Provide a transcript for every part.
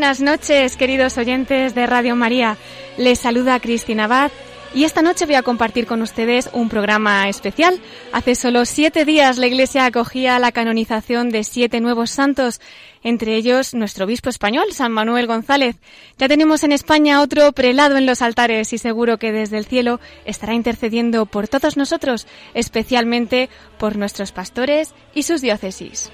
Buenas noches, queridos oyentes de Radio María. Les saluda Cristina Abad y esta noche voy a compartir con ustedes un programa especial. Hace solo siete días la Iglesia acogía la canonización de siete nuevos santos, entre ellos nuestro obispo español, San Manuel González. Ya tenemos en España otro prelado en los altares y seguro que desde el cielo estará intercediendo por todos nosotros, especialmente por nuestros pastores y sus diócesis.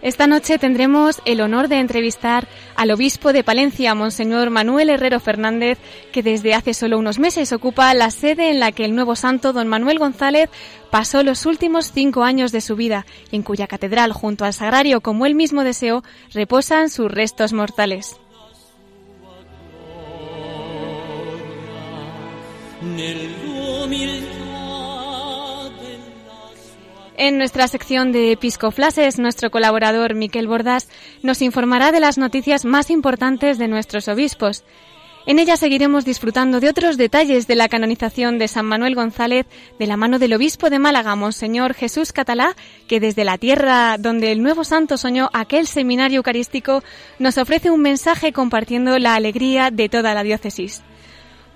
Esta noche tendremos el honor de entrevistar al obispo de Palencia, Monseñor Manuel Herrero Fernández, que desde hace solo unos meses ocupa la sede en la que el nuevo santo don Manuel González pasó los últimos cinco años de su vida y en cuya catedral, junto al sagrario, como él mismo deseó, reposan sus restos mortales. En nuestra sección de Episcoflases, nuestro colaborador Miquel Bordas nos informará de las noticias más importantes de nuestros obispos. En ella seguiremos disfrutando de otros detalles de la canonización de San Manuel González de la mano del obispo de Málaga, Monseñor Jesús Catalá, que desde la tierra donde el nuevo santo soñó aquel seminario eucarístico, nos ofrece un mensaje compartiendo la alegría de toda la diócesis.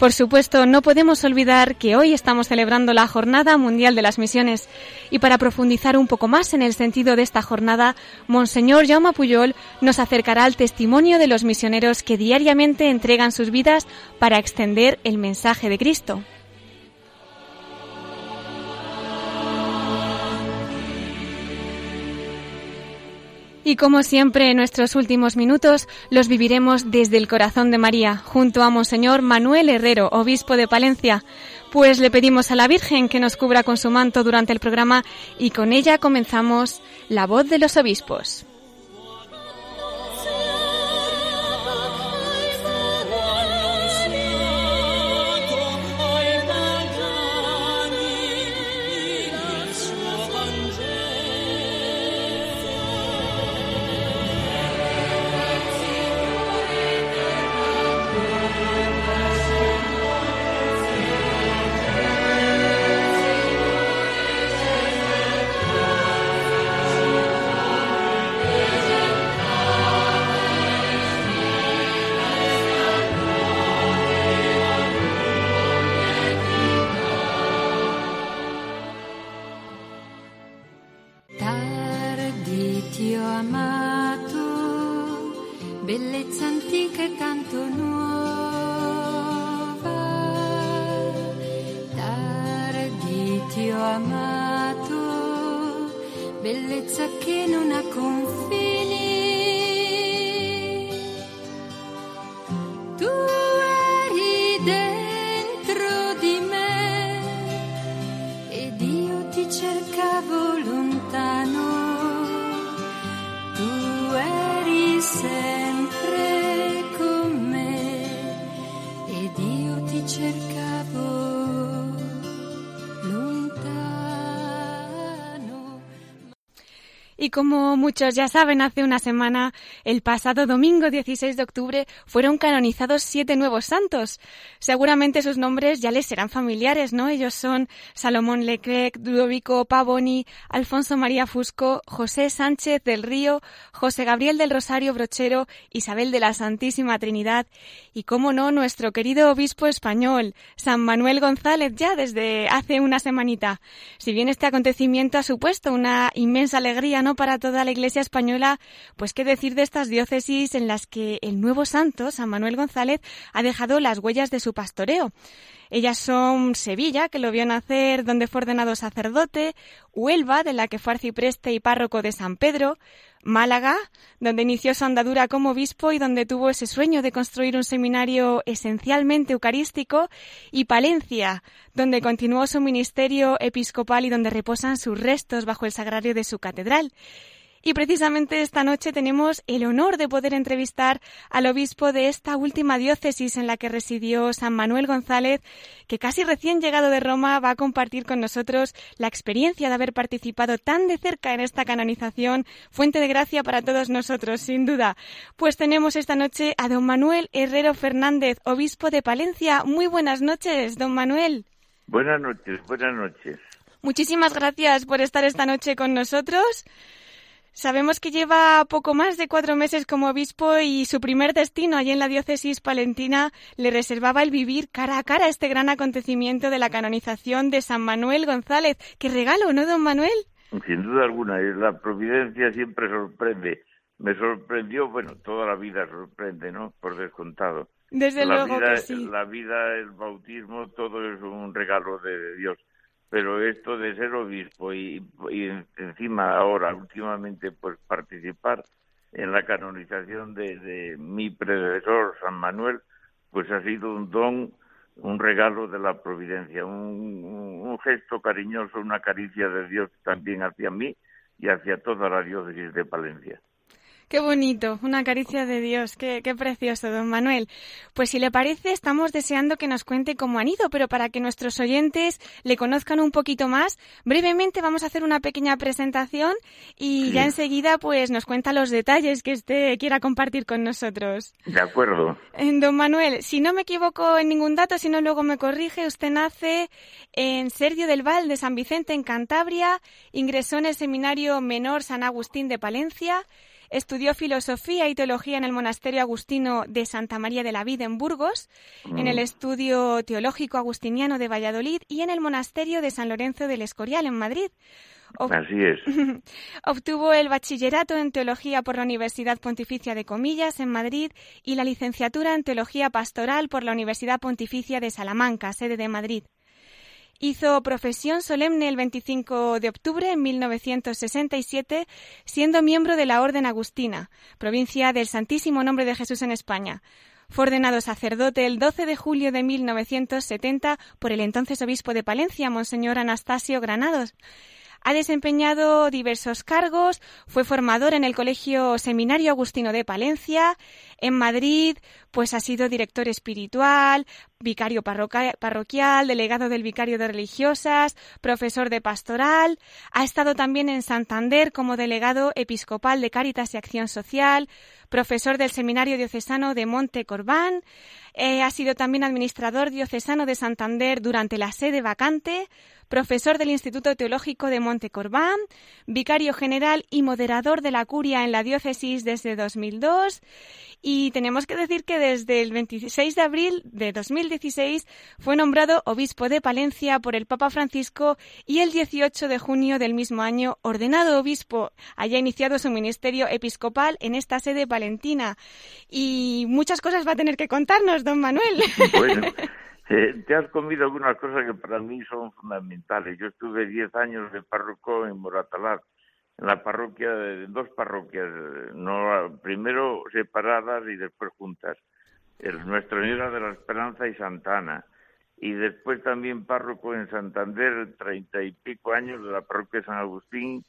Por supuesto, no podemos olvidar que hoy estamos celebrando la Jornada Mundial de las Misiones y para profundizar un poco más en el sentido de esta jornada, Monseñor Jaume Puyol nos acercará al testimonio de los misioneros que diariamente entregan sus vidas para extender el mensaje de Cristo. Y como siempre, nuestros últimos minutos los viviremos desde el corazón de María, junto a Monseñor Manuel Herrero, obispo de Palencia. Pues le pedimos a la Virgen que nos cubra con su manto durante el programa y con ella comenzamos La voz de los obispos. Como muchos ya saben, hace una semana, el pasado domingo 16 de octubre, fueron canonizados siete nuevos santos. Seguramente sus nombres ya les serán familiares, ¿no? Ellos son Salomón Leclerc, Ludovico Pavoni, Alfonso María Fusco, José Sánchez del Río, José Gabriel del Rosario Brochero, Isabel de la Santísima Trinidad y, cómo no, nuestro querido obispo español, San Manuel González, ya desde hace una semanita. Si bien este acontecimiento ha supuesto una inmensa alegría, ¿no? Para toda la Iglesia española, pues qué decir de estas diócesis en las que el nuevo santo, San Manuel González, ha dejado las huellas de su pastoreo. Ellas son Sevilla, que lo vio nacer donde fue ordenado sacerdote, Huelva, de la que fue arcipreste y párroco de San Pedro, Málaga, donde inició su andadura como obispo y donde tuvo ese sueño de construir un seminario esencialmente eucarístico, y Palencia, donde continuó su ministerio episcopal y donde reposan sus restos bajo el sagrario de su catedral. Y precisamente esta noche tenemos el honor de poder entrevistar al obispo de esta última diócesis en la que residió San Manuel González, que casi recién llegado de Roma va a compartir con nosotros la experiencia de haber participado tan de cerca en esta canonización, fuente de gracia para todos nosotros, sin duda. Pues tenemos esta noche a don Manuel Herrero Fernández, obispo de Palencia. Muy buenas noches, don Manuel. Buenas noches, buenas noches. Muchísimas gracias por estar esta noche con nosotros. Sabemos que lleva poco más de cuatro meses como obispo y su primer destino allí en la diócesis palentina le reservaba el vivir cara a cara este gran acontecimiento de la canonización de San Manuel González. ¡Qué regalo, no, don Manuel? Sin duda alguna, la providencia siempre sorprende. Me sorprendió, bueno, toda la vida sorprende, ¿no? Por descontado. Desde luego que sí. La vida, el bautismo, todo es un regalo de Dios pero esto de ser obispo y, encima ahora últimamente pues participar en la canonización de, mi predecesor San Manuel pues ha sido un don un regalo de la providencia un, un gesto cariñoso una caricia de Dios también hacia mí y hacia toda la diócesis de Palencia Qué bonito, una caricia de Dios, qué, qué, precioso, don Manuel. Pues si le parece, estamos deseando que nos cuente cómo han ido, pero para que nuestros oyentes le conozcan un poquito más, brevemente vamos a hacer una pequeña presentación y ya enseguida pues nos cuenta los detalles que usted quiera compartir con nosotros. De acuerdo. Eh, don Manuel, si no me equivoco en ningún dato, si no luego me corrige, usted nace en Sergio del Val de San Vicente, en Cantabria, ingresó en el Seminario Menor San Agustín de Palencia, Estudió filosofía y teología en el monasterio agustino de Santa María de la Vida en Burgos, en el mm. estudio teológico agustiniano de Valladolid y en el monasterio de San Lorenzo del Escorial en Madrid. Así es. Obtuvo el bachillerato en teología por la Universidad Pontificia de Comillas en Madrid y la licenciatura en teología pastoral por la Universidad Pontificia de Salamanca, sede de Madrid. Hizo profesión solemne el 25 de octubre de 1967, siendo miembro de la Orden Agustina, provincia del Santísimo Nombre de Jesús en España. Fue ordenado sacerdote el 12 de julio de 1970 por el entonces obispo de Palencia, Monseñor Anastasio Granados. Ha desempeñado diversos cargos, fue formador en el Colegio Seminario Agustino de Palencia, en Madrid, pues ha sido director espiritual, vicario parroquial, delegado del vicario de religiosas, profesor de pastoral, ha estado también en Santander como delegado episcopal de Cáritas y Acción Social, profesor del Seminario Diocesano de Monte Corbán, eh, ha sido también administrador diocesano de Santander durante la sede vacante, profesor del Instituto Teológico de Monte Corbán, vicario general y moderador de la curia en la diócesis desde 2002 y tenemos que decir que desde el 26 de abril de 2016 fue nombrado obispo de Palencia por el Papa Francisco y el 18 de junio del mismo año ordenado obispo. Haya iniciado su ministerio episcopal en esta sede palentina y muchas cosas va a tener que contarnos, don Manuel. Bueno. Eh, te has comido algunas cosas que para mí son fundamentales. Yo estuve 10 años de párroco en Moratalar, en la parroquia, de dos parroquias, primero separadas y después juntas. Nuestra Señora de la Esperanza y Santana. Y después también párroco en Santander, treinta y pico años de la parroquia de San Agustín,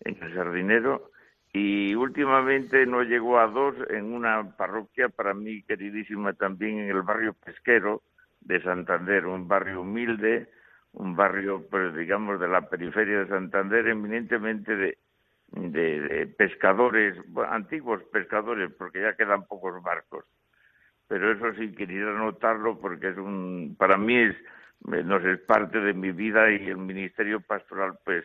en el Sardinero. Y últimamente no llegó a dos en una parroquia para mí queridísima también en el barrio pesquero, de Santander, un barrio humilde, un barrio, pues digamos, de la periferia de Santander, eminentemente de, de, pescadores, antiguos pescadores, porque ya quedan pocos barcos. Pero eso sí quería notarlo porque es un, para mí es, no es parte de mi vida y el ministerio pastoral, pues,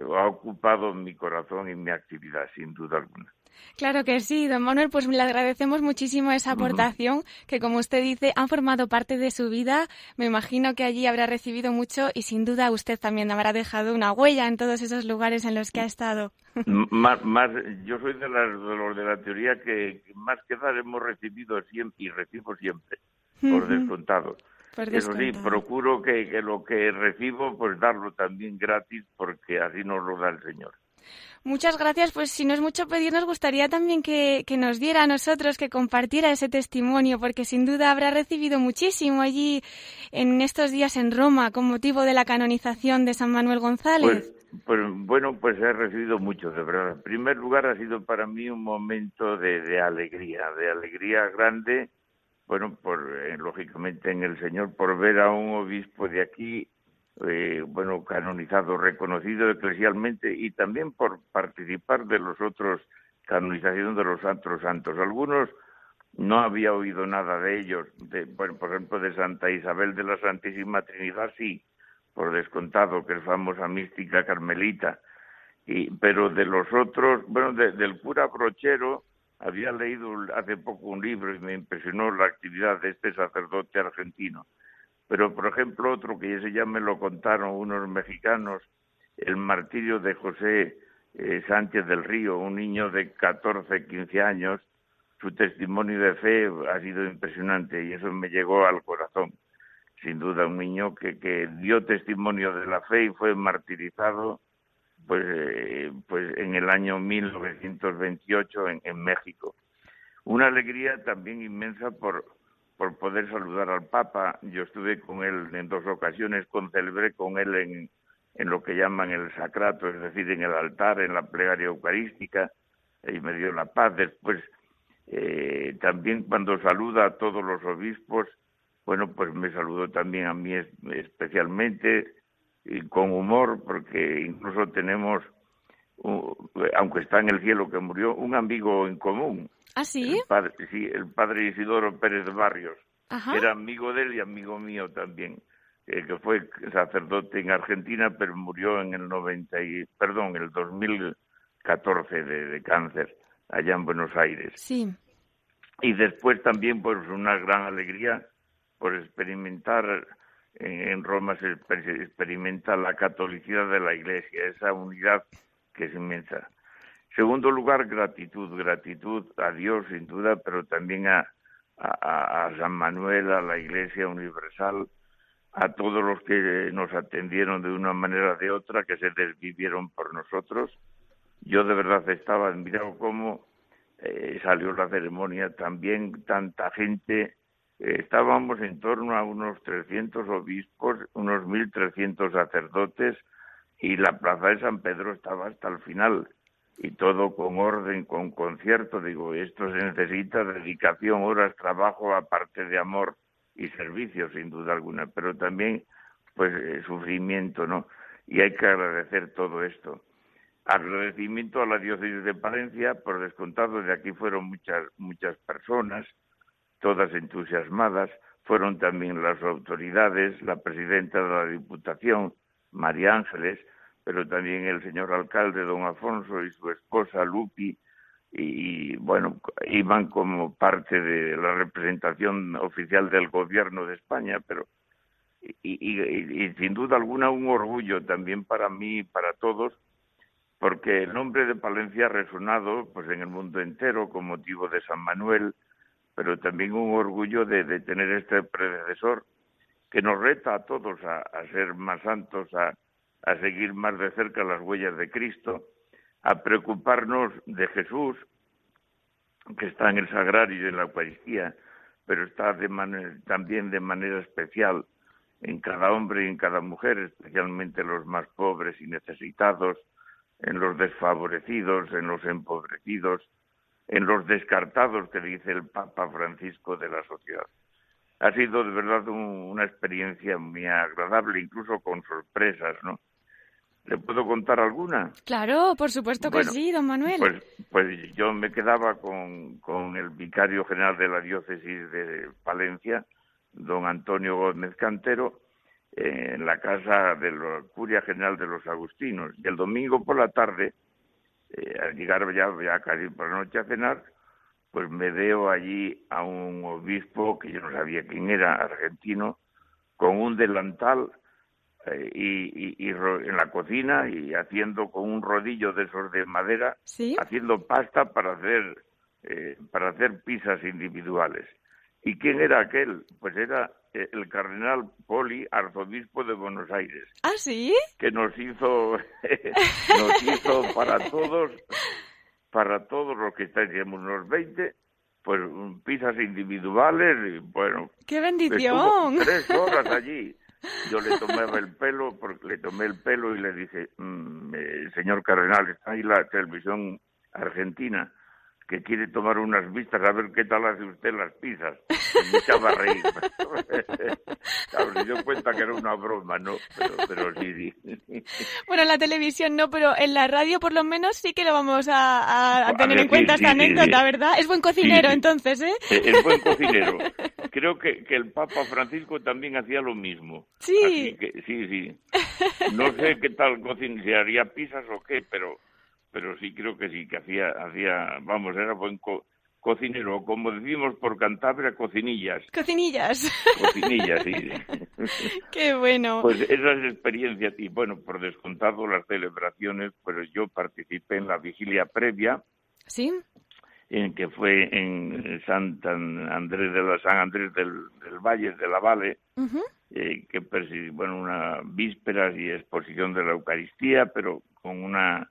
ha ocupado mi corazón y mi actividad, sin duda alguna. Claro que sí, don Manuel, pues le agradecemos muchísimo esa aportación que, como usted dice, han formado parte de su vida. Me imagino que allí habrá recibido mucho y sin duda usted también habrá dejado una huella en todos esos lugares en los que ha estado. Más, más yo soy de, los de la teoría que más que dar hemos recibido siempre y recibo siempre, por descontado. Eso sí, procuro que, que lo que recibo, pues darlo también gratis, porque así nos lo da el Señor. Muchas gracias. Pues si no es mucho pedir, nos gustaría también que, que, nos diera a nosotros, que compartiera ese testimonio, porque sin duda habrá recibido muchísimo allí en estos días en Roma con motivo de la canonización de San Manuel González. Pues, pues bueno, pues he recibido mucho, de verdad. En primer lugar, ha sido para mí un momento de, de alegría, de alegría grande, bueno, por, eh, lógicamente en el Señor, por ver a un obispo de aquí eh, bueno, canonizado, reconocido eclesialmente y también por participar de los otros canonización de los santos santos. Algunos no había oído nada de ellos, de, bueno, por ejemplo, de Santa Isabel de la Santísima Trinidad, sí, por descontado, que es famosa mística carmelita, y, pero de los otros, bueno, del cura Brochero, había leído hace poco un libro y me impresionó la actividad de este sacerdote argentino. Pero, por ejemplo, otro que ese ya me lo contaron unos mexicanos, el martirio de José eh, Sánchez del Río, un niño de 14, 15 años, su testimonio de fe ha sido impresionante y eso me llegó al corazón. Sin duda, un niño que, que dio testimonio de la fe y fue martirizado pues, eh, pues en el año 1928 en, en México. Una alegría también inmensa por, por poder saludar al Papa. Yo estuve con él en dos ocasiones, concelebré con él en, en lo que llaman el sacrato, es decir, en el altar, en la plegaria eucarística, y me dio la paz. Después, eh, también cuando saluda a todos los obispos, bueno, pues me saludó también a mí especialmente y con humor, porque incluso tenemos, aunque está en el cielo que murió, un amigo en común. ¿Ah, sí? El padre, sí, el padre Isidoro Pérez Barrios. Era amigo de él y amigo mío también, eh, que fue sacerdote en Argentina, pero murió en el 90 y, perdón, el 2014 de, de cáncer allá en Buenos Aires. Sí. Y después también, pues, una gran alegría por experimentar en, Roma se experimenta la catolicidad de la Iglesia, esa unidad que es inmensa. Segundo lugar, gratitud, gratitud a Dios sin duda, pero también a, San Manuel, a la Iglesia Universal, a todos los que nos atendieron de una manera o de otra, que se desvivieron por nosotros. Yo de verdad estaba admirado cómo eh, salió la ceremonia, también tanta gente estábamos en torno a unos 300 obispos, unos 1.300 sacerdotes y la plaza de San Pedro estaba hasta el final y todo con orden, con concierto. Digo, esto se necesita dedicación, horas, trabajo, aparte de amor y servicio, sin duda alguna, pero también pues eh, sufrimiento, ¿no? Y hay que agradecer todo esto. Agradecimiento a la diócesis de Palencia, por descontado, de aquí fueron muchas muchas personas, todas entusiasmadas, fueron también las autoridades, la presidenta de la Diputación, María Ángeles, pero también el señor alcalde, don Afonso, y su esposa, Lupi, y, bueno, iban como parte de la representación oficial del gobierno de España, pero y, y, sin duda alguna un orgullo también para mí y para todos, porque el nombre de Palencia ha resonado pues en el mundo entero con motivo de San Manuel, pero también un orgullo de, tener este predecesor que nos reta a todos a, ser más santos, a, seguir más de cerca las huellas de Cristo, a preocuparnos de Jesús, que está en el sagrario y en la Eucaristía, pero está también de manera especial en cada hombre y en cada mujer, especialmente los más pobres y necesitados, en los desfavorecidos, en los empobrecidos, en los descartados que dice el Papa Francisco de la sociedad. Ha sido de verdad una experiencia muy agradable, incluso con sorpresas, ¿no? ¿Le puedo contar alguna? Claro, por supuesto que sí, don Manuel. Pues, pues yo me quedaba con, con el vicario general de la diócesis de Palencia, don Antonio Gómez Cantero, en la casa de la Curia General de los Agustinos. Y el domingo por la tarde eh, al llegar ya, ya casi por la noche a cenar, pues me veo allí a un obispo que yo no sabía quién era, argentino, con un delantal eh, y, y, en la cocina y haciendo con un rodillo de esos de madera, haciendo pasta para hacer eh, para hacer pizzas individuales. ¿Y quién era aquel? Pues era eh, el cardenal Poli, arzobispo de Buenos Aires. ¿Ah, sí? Que nos hizo, nos hizo para todos, para todos los que estábamos unos 20, pues pizzas individuales y bueno. ¡Qué bendición! Tres horas allí. Yo le tomaba el pelo, porque le tomé el pelo y le dije, mm, eh, señor cardenal, está ahí la televisión argentina que quiere tomar unas vistas a ver qué tal hace usted las pizzas. me echaba a reír. dio cuenta que era una broma, ¿no? Pero, pero sí, sí. Bueno, en la televisión no, pero en la radio por lo menos sí que lo vamos a, tener en cuenta esta anécdota, ¿verdad? Es buen cocinero entonces, ¿eh? Es buen cocinero. Creo que, que el Papa Francisco también hacía lo mismo. Sí. sí, sí. No sé qué tal cocina, si haría pizzas o qué, pero pero sí creo que sí, que hacía, hacía vamos, era buen cocinero, como decimos por Cantabria, cocinillas. Cocinillas. Cocinillas, sí. Qué bueno. Pues esas experiencias, y bueno, por descontado las celebraciones, pues yo participé en la vigilia previa. Sí. En que fue en San Andrés de la, San Andrés del, Valle de la Vale, eh, que bueno, una vísperas y exposición de la Eucaristía, pero con una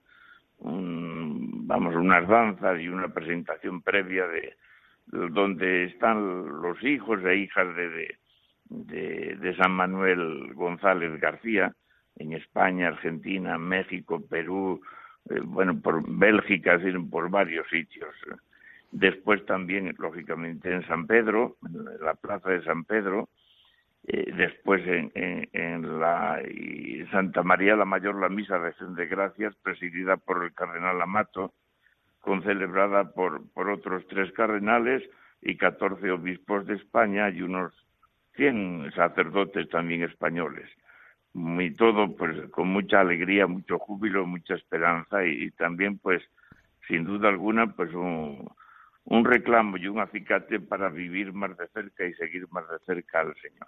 vamos, unas danzas y una presentación previa de, donde están los hijos e hijas de, de, de, San Manuel González García, en España, Argentina, México, Perú, eh, bueno, por Bélgica, por varios sitios. Después también, lógicamente, en San Pedro, en la plaza de San Pedro, eh, después en, en, la Santa María la Mayor la misa de acción de gracias presidida por el cardenal Amato concelebrada por, por otros tres cardenales y catorce obispos de España y unos cien sacerdotes también españoles. Y todo pues con mucha alegría mucho júbilo mucha esperanza y, también pues sin duda alguna pues un, un reclamo y un acicate para vivir más de cerca y seguir más de cerca al Señor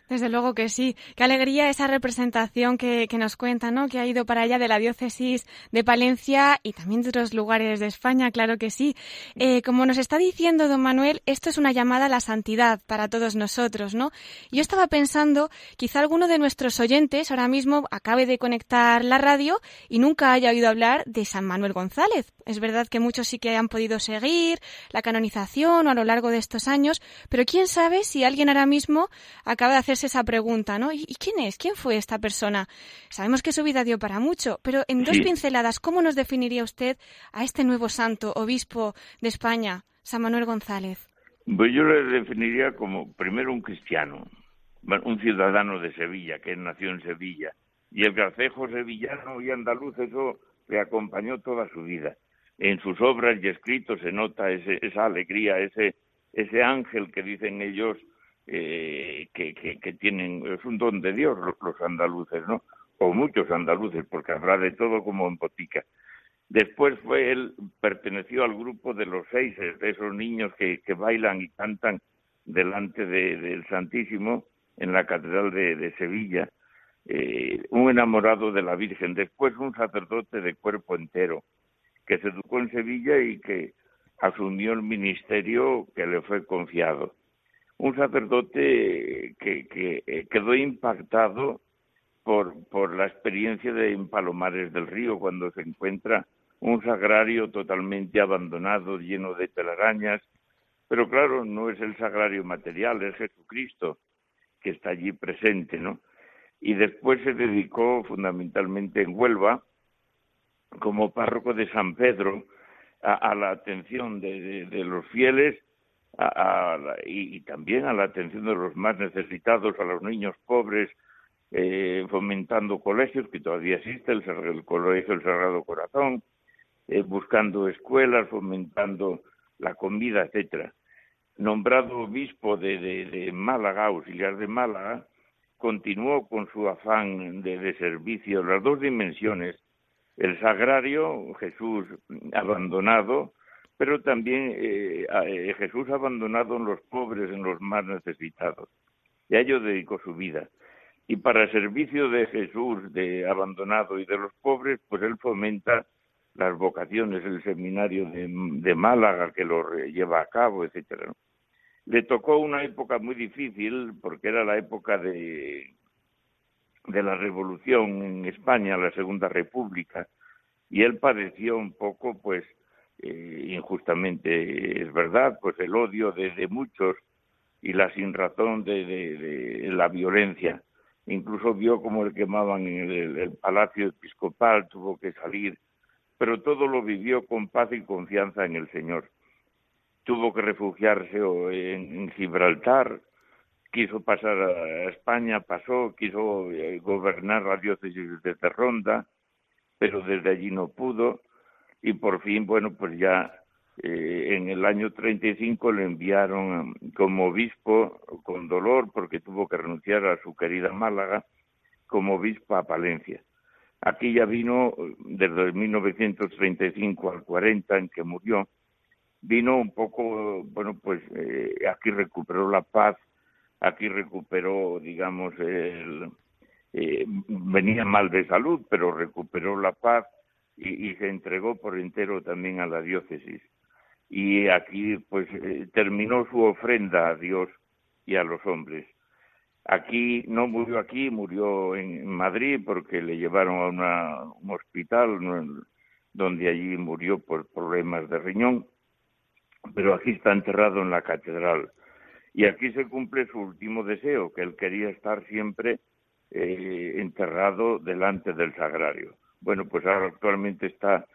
desde luego que sí. Qué alegría esa representación que, nos cuenta, ¿no? Que ha ido para allá de la diócesis de Palencia y también de otros lugares de España, claro que sí. Eh, como nos está diciendo don Manuel, esto es una llamada a la santidad para todos nosotros, ¿no? Yo estaba pensando, quizá alguno de nuestros oyentes ahora mismo acabe de conectar la radio y nunca haya oído hablar de San Manuel González. Es verdad que muchos sí que han podido seguir la canonización o a lo largo de estos años, pero quién sabe si alguien ahora mismo acaba de esa pregunta, ¿no? ¿Y, quién es? ¿Quién fue esta persona? Sabemos que su vida dio para mucho, pero en dos pinceladas, ¿cómo nos definiría usted a este nuevo santo, obispo de España, San Manuel González? Pues yo le definiría como primero un cristiano, un ciudadano de Sevilla, que nació en Sevilla. Y el gracejo sevillano y andaluz, eso le acompañó toda su vida. En sus obras y escritos se nota esa alegría, ese, ese ángel que dicen ellos eh, que, tienen, es un don de Dios los, andaluces, ¿no? O muchos andaluces, porque habrá de todo como en botica. Después fue él, perteneció al grupo de los seis, de esos niños que, bailan y cantan delante del Santísimo en la Catedral de, Sevilla, eh, un enamorado de la Virgen, después un sacerdote de cuerpo entero, que se educó en Sevilla y que asumió el ministerio que le fue confiado un sacerdote que, eh, quedó impactado por, por la experiencia de en Palomares del Río, cuando se encuentra un sagrario totalmente abandonado, lleno de telarañas, pero claro, no es el sagrario material, es Jesucristo que está allí presente, ¿no? Y después se dedicó fundamentalmente en Huelva, como párroco de San Pedro, a, la atención de los fieles y, también a la atención de los más necesitados, a los niños pobres, eh, fomentando colegios, que todavía existe, el, Colegio del Sagrado Corazón, eh, buscando escuelas, fomentando la comida, etcétera. Nombrado obispo de, de, Málaga, auxiliar de Málaga, continuó con su afán de, de servicio, las dos dimensiones, el sagrario, Jesús abandonado, pero también eh, eh, Jesús abandonado en los pobres, en los más necesitados. Y a ello dedicó su vida. Y para el servicio de Jesús, de abandonado y de los pobres, pues él fomenta las vocaciones, el seminario de, Málaga que lo lleva a cabo, etcétera. Le tocó una época muy difícil porque era la época de, de la revolución en España, la Segunda República, y él padeció un poco, pues, eh, injustamente, es verdad, pues el odio de, muchos y la sinrazón de, de, la violencia. Incluso vio como le quemaban en el, palacio episcopal, tuvo que salir, pero todo lo vivió con paz y confianza en el Señor. Tuvo que refugiarse en, Gibraltar, quiso pasar a España, pasó, quiso eh, gobernar la diócesis de Ronda, pero desde allí no pudo y por fin, bueno, pues ya eh, en el año 35 le enviaron como obispo con dolor porque tuvo que renunciar a su querida Málaga como obispo a Palencia. Aquí ya vino desde 1935 al 40 en que murió, vino un poco, bueno, pues eh, aquí recuperó la paz, aquí recuperó, digamos, el, eh, venía mal de salud, pero recuperó la paz, y, se entregó por entero también a la diócesis. Y aquí pues eh, terminó su ofrenda a Dios y a los hombres. Aquí no murió aquí, murió en Madrid porque le llevaron a un hospital donde allí murió por problemas de riñón, pero aquí está enterrado en la catedral. Y aquí se cumple su último deseo, que él quería estar siempre eh, enterrado delante del sagrario. Bueno, pues actualmente está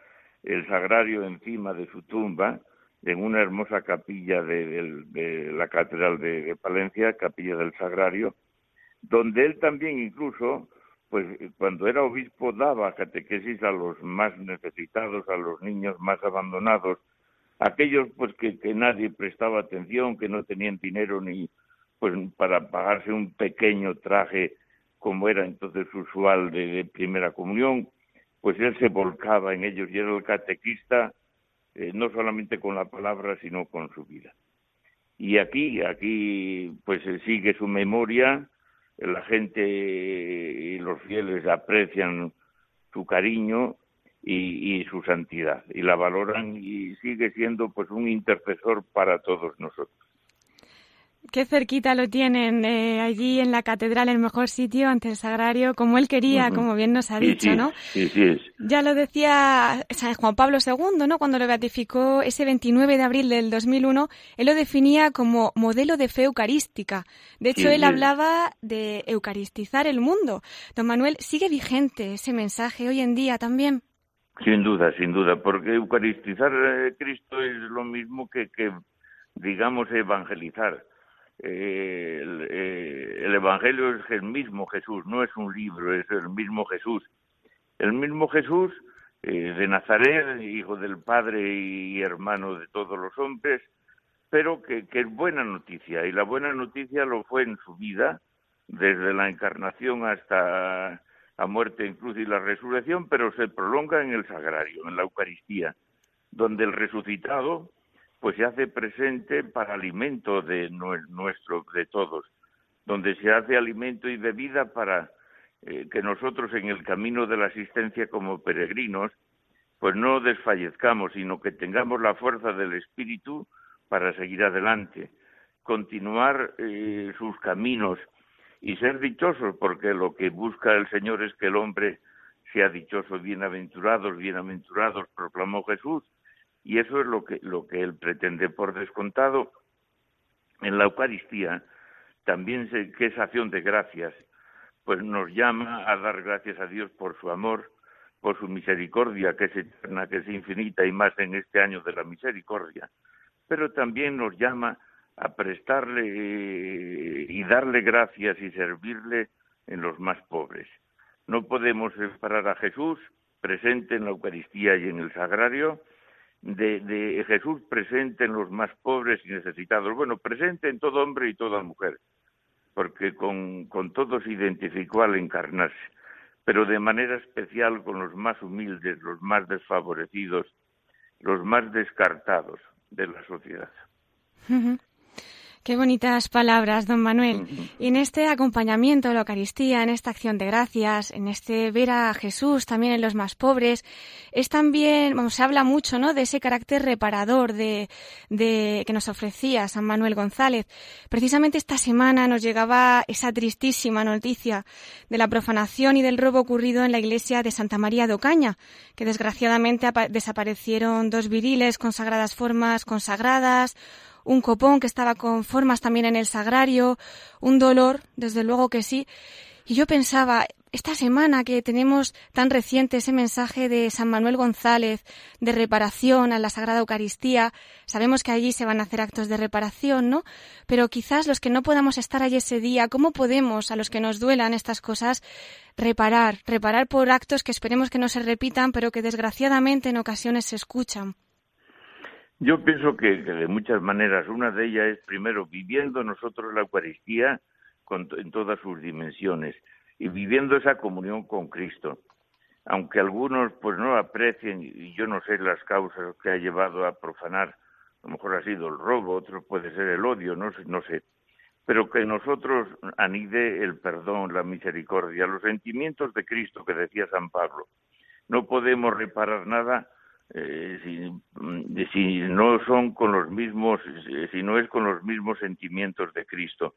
el sagrario encima de su tumba, en una hermosa capilla de, la Catedral de, Palencia, capilla del Sagrario, donde él también incluso, pues cuando era obispo daba catequesis a los más necesitados, a los niños más abandonados, aquellos pues que, que nadie prestaba atención, que no tenían dinero ni pues para pagarse un pequeño traje como era entonces usual de primera comunión, pues él se volcaba en ellos y era el catequista eh, no solamente con la palabra, sino con su vida. Y aquí, aquí, pues sigue su memoria, la gente y los fieles aprecian su cariño y, y, su santidad y la valoran y sigue siendo pues un intercesor para todos nosotros. Qué cerquita lo tienen eh, allí en la catedral, el mejor sitio ante el sagrario, como él quería, como bien nos ha dicho, ¿no? Sí, sí es. Ya lo decía San Juan Pablo II, ¿no? Cuando lo beatificó ese 29 de abril del 2001, él lo definía como modelo de fe eucarística. De hecho, él hablaba de eucaristizar el mundo. Don Manuel, ¿sigue vigente ese mensaje hoy en día también? Sin duda, sin duda, porque eucaristizar a Cristo es lo mismo que, que digamos, evangelizar eh, eh, el, Evangelio es el mismo Jesús, no es un libro, es el mismo Jesús. El mismo Jesús eh, de Nazaret, hijo del Padre y hermano de todos los hombres, pero que, que, es buena noticia. Y la buena noticia lo fue en su vida, desde la encarnación hasta la muerte en cruz y la resurrección, pero se prolonga en el sagrario, en la Eucaristía, donde el resucitado pues se hace presente para alimento de nuestro, de todos, donde se hace alimento y bebida para eh, que nosotros en el camino de la asistencia como peregrinos, pues no desfallezcamos, sino que tengamos la fuerza del Espíritu para seguir adelante, continuar eh, sus caminos y ser dichosos, porque lo que busca el Señor es que el hombre sea dichoso, bienaventurados, bienaventurados, proclamó Jesús, y eso es lo que, lo que él pretende. Por descontado, en la Eucaristía, también se, que es acción de gracias, pues nos llama a dar gracias a Dios por su amor, por su misericordia, que es eterna, que es infinita, y más en este año de la misericordia, pero también nos llama a prestarle eh, y darle gracias y servirle en los más pobres. No podemos separar a Jesús presente en la Eucaristía y en el Sagrario de, Jesús presente en los más pobres y necesitados. Bueno, presente en todo hombre y toda mujer, porque con, con todos identificó al encarnarse, pero de manera especial con los más humildes, los más desfavorecidos, los más descartados de la sociedad. Qué bonitas palabras, don Manuel. Y en este acompañamiento a la Eucaristía, en esta acción de gracias, en este ver a Jesús también en los más pobres, es también, vamos, se habla mucho, ¿no? De ese carácter reparador de, de que nos ofrecía San Manuel González. Precisamente esta semana nos llegaba esa tristísima noticia de la profanación y del robo ocurrido en la iglesia de Santa María de Ocaña, que desgraciadamente desaparecieron dos viriles con sagradas formas consagradas, un copón que estaba con formas también en el sagrario, un dolor, desde luego que sí. Y yo pensaba, esta semana que tenemos tan reciente ese mensaje de San Manuel González de reparación a la Sagrada Eucaristía, sabemos que allí se van a hacer actos de reparación, ¿no? Pero quizás los que no podamos estar allí ese día, ¿cómo podemos, a los que nos duelan estas cosas, reparar, reparar por actos que esperemos que no se repitan, pero que desgraciadamente en ocasiones se escuchan? Yo pienso que, de muchas maneras, una de ellas es primero viviendo nosotros la Eucaristía en todas sus dimensiones y viviendo esa comunión con Cristo. Aunque algunos pues no aprecien, y yo no sé las causas que ha llevado a profanar, a lo mejor ha sido el robo, otro puede ser el odio, no sé, no sé. Pero que nosotros anide el perdón, la misericordia, los sentimientos de Cristo que decía San Pablo. No podemos reparar nada eh, si, si, no son con los mismos, si no es con los mismos sentimientos de Cristo.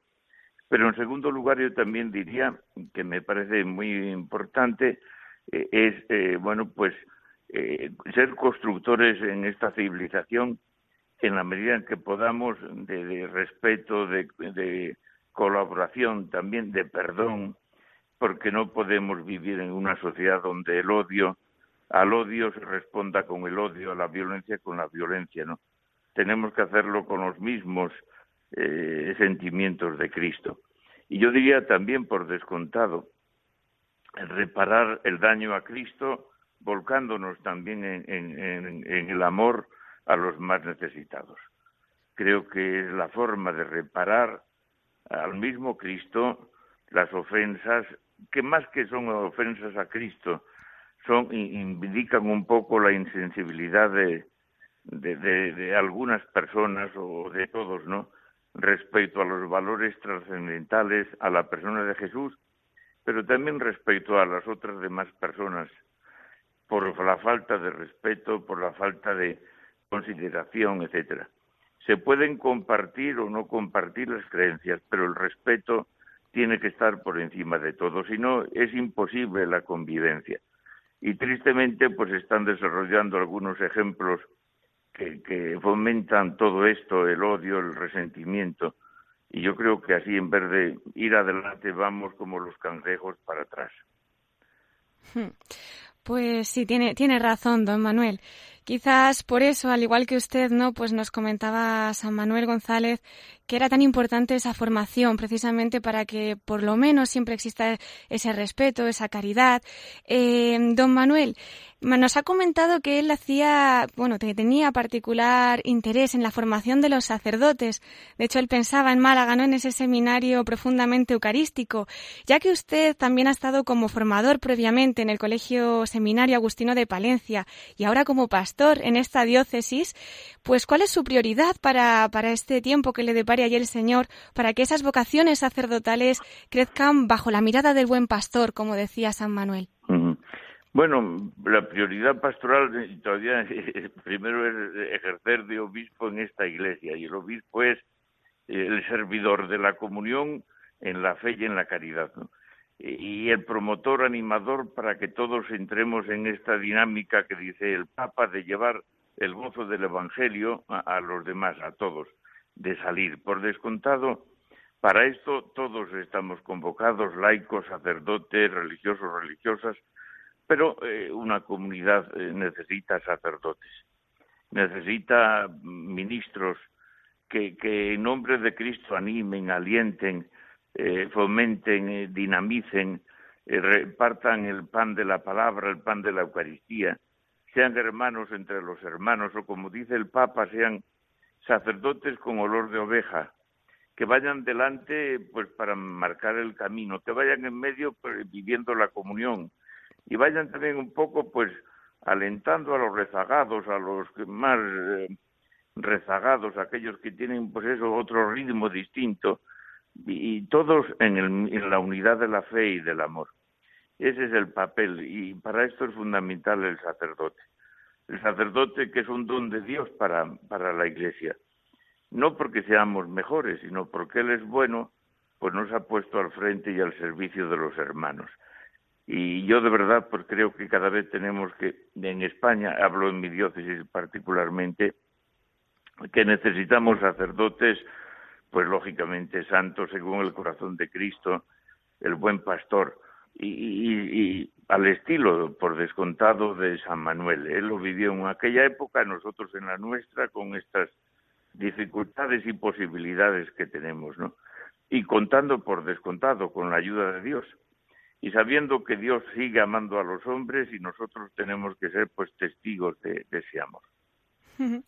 Pero en segundo lugar, yo también diría que me parece muy importante eh, es, eh, bueno, pues eh, ser constructores en esta civilización en la medida en que podamos de, respeto, de colaboración, también de perdón, porque no podemos vivir en una sociedad donde el odio al odio se responda con el odio, a la violencia con la violencia, ¿no? Tenemos que hacerlo con los mismos eh, sentimientos de Cristo. Y yo diría también, por descontado, reparar el daño a Cristo, volcándonos también en, en, en el amor a los más necesitados. Creo que es la forma de reparar al mismo Cristo las ofensas, que más que son ofensas a Cristo, son indican un poco la insensibilidad de, de, algunas personas o de todos, ¿no? Respecto a los valores trascendentales, a la persona de Jesús, pero también respecto a las otras demás personas, por la falta de respeto, por la falta de consideración, etcétera. Se pueden compartir o no compartir las creencias, pero el respeto tiene que estar por encima de todo, si no es imposible la convivencia y tristemente pues están desarrollando algunos ejemplos que, fomentan todo esto, el odio, el resentimiento, y yo creo que así en vez de ir adelante vamos como los cangrejos para atrás. Hmm. Pues sí, tiene, tiene razón, don Manuel. Quizás por eso, al igual que usted, ¿no? Pues nos comentaba San Manuel González que era tan importante esa formación precisamente para que por lo menos siempre exista ese respeto, esa caridad. Eh, don Manuel, nos ha comentado que él hacía, bueno, que tenía particular interés en la formación de los sacerdotes. De hecho, él pensaba en Málaga, ¿no? En ese seminario profundamente eucarístico. Ya que usted también ha estado como formador previamente en el Colegio Seminario Agustino de Palencia y ahora como pastor en esta diócesis, pues ¿cuál es su prioridad para, para este tiempo que le depara y el Señor para que esas vocaciones sacerdotales crezcan bajo la mirada del buen pastor, como decía San Manuel? Bueno, la prioridad pastoral todavía primero es ejercer de obispo en esta iglesia y el obispo es el servidor de la comunión en la fe y en la caridad. y el promotor animador para que todos entremos en esta dinámica que dice el Papa de llevar el gozo del Evangelio a los demás, a todos de salir. Por descontado, para esto todos estamos convocados, laicos, sacerdotes, religiosos, religiosas, pero eh, una comunidad eh, necesita sacerdotes, necesita ministros que, en nombre de Cristo animen, alienten, eh, fomenten, dinamicen, repartan el pan de la palabra, el pan de la Eucaristía, sean hermanos entre los hermanos o como dice el Papa, sean sacerdotes con olor de oveja, que vayan delante pues para marcar el camino, que vayan en medio pues, viviendo la comunión y vayan también un poco pues alentando a los rezagados, a los más eh, rezagados, aquellos que tienen pues eso, otro ritmo distinto, y, todos en, en la unidad de la fe y del amor. Ese es el papel y para esto es fundamental el sacerdote. El sacerdote que es un don de Dios para, para la Iglesia. No porque seamos mejores, sino porque Él es bueno, pues nos ha puesto al frente y al servicio de los hermanos. Y yo de verdad pues creo que cada vez tenemos que, en España, hablo en mi diócesis particularmente, que necesitamos sacerdotes, pues lógicamente santos según el corazón de Cristo, el buen pastor, y, al estilo, por descontado, de San Manuel. Él lo vivió en aquella época, nosotros en la nuestra, con estas dificultades y posibilidades que tenemos, ¿no? Y contando por descontado con la ayuda de Dios y sabiendo que Dios sigue amando a los hombres y nosotros tenemos que ser pues testigos de ese amor.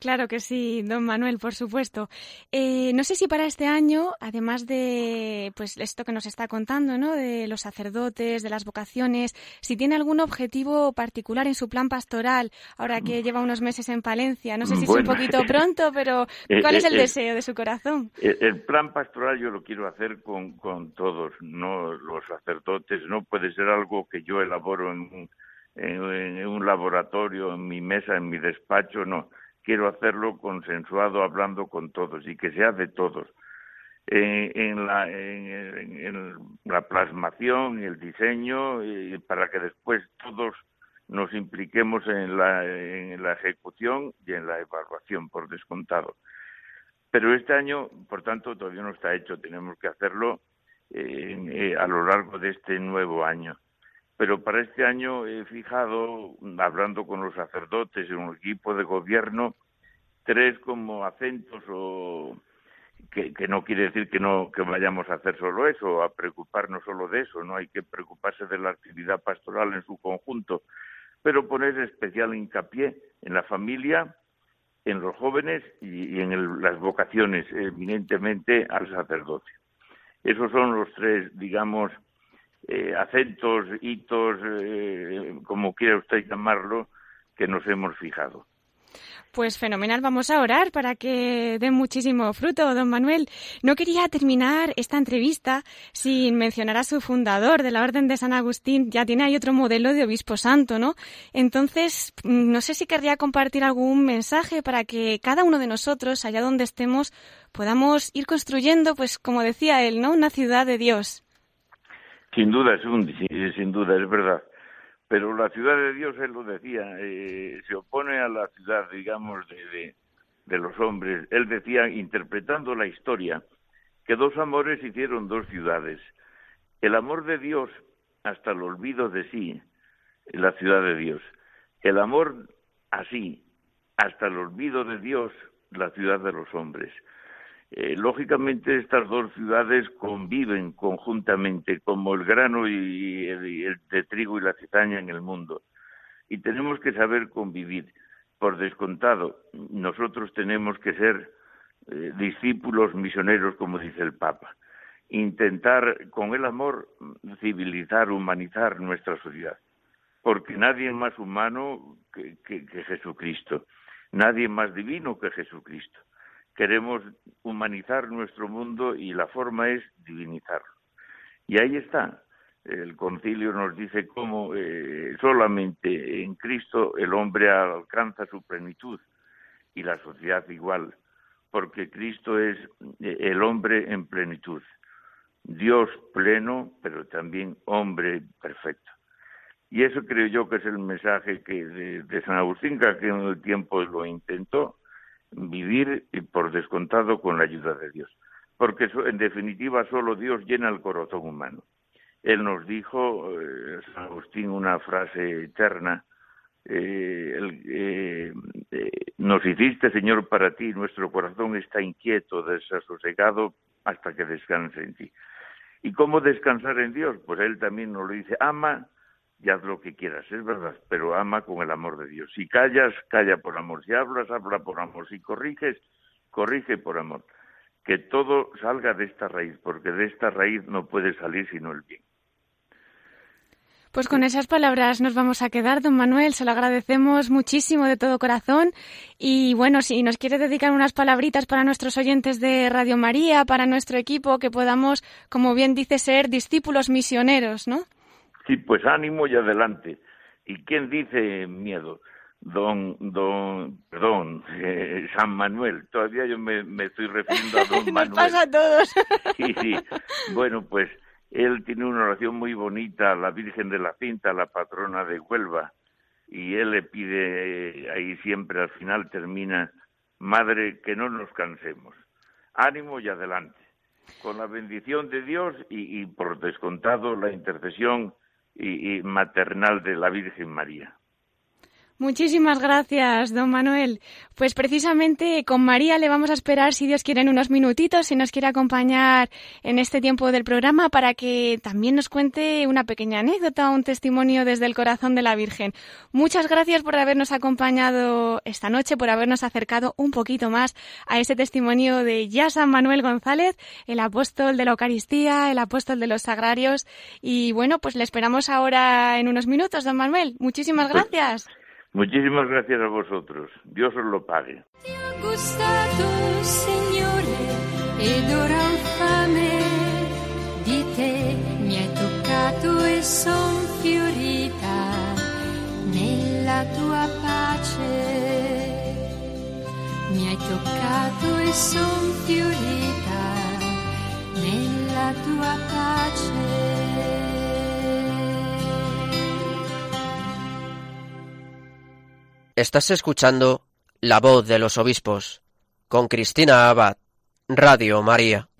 Claro que sí, don Manuel, por supuesto. Eh, no sé si para este año, además de pues esto que nos está contando, ¿no? De los sacerdotes, de las vocaciones, si tiene algún objetivo particular en su plan pastoral, ahora que lleva unos meses en Palencia. No sé si es un poquito pronto, pero eh, ¿cuál es el eh, deseo de su corazón? El plan pastoral yo lo quiero hacer con, con todos, no los sacerdotes. No puede ser algo que yo elaboro en en, un laboratorio, en mi mesa, en mi despacho, no. Quiero hacerlo consensuado, hablando con todos y que sea de todos. en, la, en, la plasmación el diseño, y para que después todos nos impliquemos en la, en ejecución y en la evaluación, por descontado. Pero este año, por tanto, todavía no está hecho. Tenemos que hacerlo eh, a lo largo de este nuevo año pero para este año he fijado, hablando con los sacerdotes en un equipo de gobierno, tres como acentos o que, no quiere decir que no que vayamos a hacer solo eso, a preocuparnos solo de eso, no hay que preocuparse de la actividad pastoral en su conjunto, pero poner especial hincapié en la familia, en los jóvenes y, en las vocaciones, eminentemente al sacerdocio. Esos son los tres, digamos, eh, acentos, hitos, eh, como quiera usted llamarlo, que nos hemos fijado. Pues fenomenal, vamos a orar para que dé muchísimo fruto, don Manuel. No quería terminar esta entrevista sin mencionar a su fundador de la Orden de San Agustín. Ya tiene ahí otro modelo de obispo santo, ¿no? Entonces, mm, no sé si querría compartir algún mensaje para que cada uno de nosotros, allá donde estemos, podamos ir construyendo, pues como decía él, ¿no? Una ciudad de Dios. Sin duda, es un, sin duda, es verdad. Pero la ciudad de Dios, él lo decía, eh, se opone a la ciudad, digamos, de, de, los hombres. Él decía, interpretando la historia, que dos amores hicieron dos ciudades. El amor de Dios hasta el olvido de sí, la ciudad de Dios. El amor así, hasta el olvido de Dios, la ciudad de los hombres. Eh, lógicamente estas dos ciudades conviven conjuntamente como el grano y el, de trigo y la cizaña en el mundo. Y tenemos que saber convivir. Por descontado nosotros tenemos que ser eh, discípulos misioneros como dice el Papa. Intentar con el amor civilizar humanizar nuestra sociedad. Porque nadie es más humano que Jesucristo. Nadie más divino que Jesucristo queremos humanizar nuestro mundo y la forma es divinizarlo. Y ahí está. El concilio nos dice cómo eh, solamente en Cristo el hombre alcanza su plenitud y la sociedad igual, porque Cristo es eh, el hombre en plenitud, Dios pleno, pero también hombre perfecto. Y eso creo yo que es el mensaje que de, de San Agustín, que en el tiempo lo intentó, vivir por descontado con la ayuda de Dios. Porque en definitiva solo Dios llena el corazón humano. Él nos dijo, eh, San Agustín, una frase eterna, eh, eh, nos hiciste, Señor, para ti, nuestro corazón está inquieto, desasosegado, hasta que descanse en ti. ¿Y cómo descansar en Dios? Pues Él también nos lo dice, ama y haz lo que quieras, es verdad, pero ama con el amor de Dios. Si callas, calla por amor. Si hablas, habla por amor. Si corriges, corrige por amor. Que todo salga de esta raíz, porque de esta raíz no puede salir sino el bien. Pues con esas palabras nos vamos a quedar, don Manuel. Se lo agradecemos muchísimo de todo corazón. Y bueno, si nos quiere dedicar unas palabritas para nuestros oyentes de Radio María, para nuestro equipo, que podamos, como bien dice, ser discípulos misioneros, ¿no? Sí, pues ánimo y adelante. ¿Y quién dice miedo? Don, don, perdón, eh, San Manuel. Todavía yo me, me estoy refiriendo a don Manuel. Nos pasa a todos. sí, sí. Bueno, pues él tiene una oración muy bonita a la Virgen de la Cinta, la patrona de Huelva, y él le pide ahí siempre al final termina, Madre, que no nos cansemos. Ánimo y adelante. Con la bendición de Dios y, por descontado la intercesión y maternal de la Virgen María. Muchísimas gracias, don Manuel. Pues precisamente con María le vamos a esperar, si Dios quiere, en unos minutitos, si nos quiere acompañar en este tiempo del programa para que también nos cuente una pequeña anécdota, un testimonio desde el corazón de la Virgen. Muchas gracias por habernos acompañado esta noche, por habernos acercado un poquito más a ese testimonio de ya San Manuel González, el apóstol de la Eucaristía, el apóstol de los sagrarios. Y bueno, pues le esperamos ahora en unos minutos, don Manuel. Muchísimas pues gracias. Muchísimas gracias a vosotros. Dios os lo pague. Mi fiorita tua pace. Mi hai toccato e son fiorita nella tua pace. Estás escuchando La voz de los obispos con Cristina Abad, Radio María.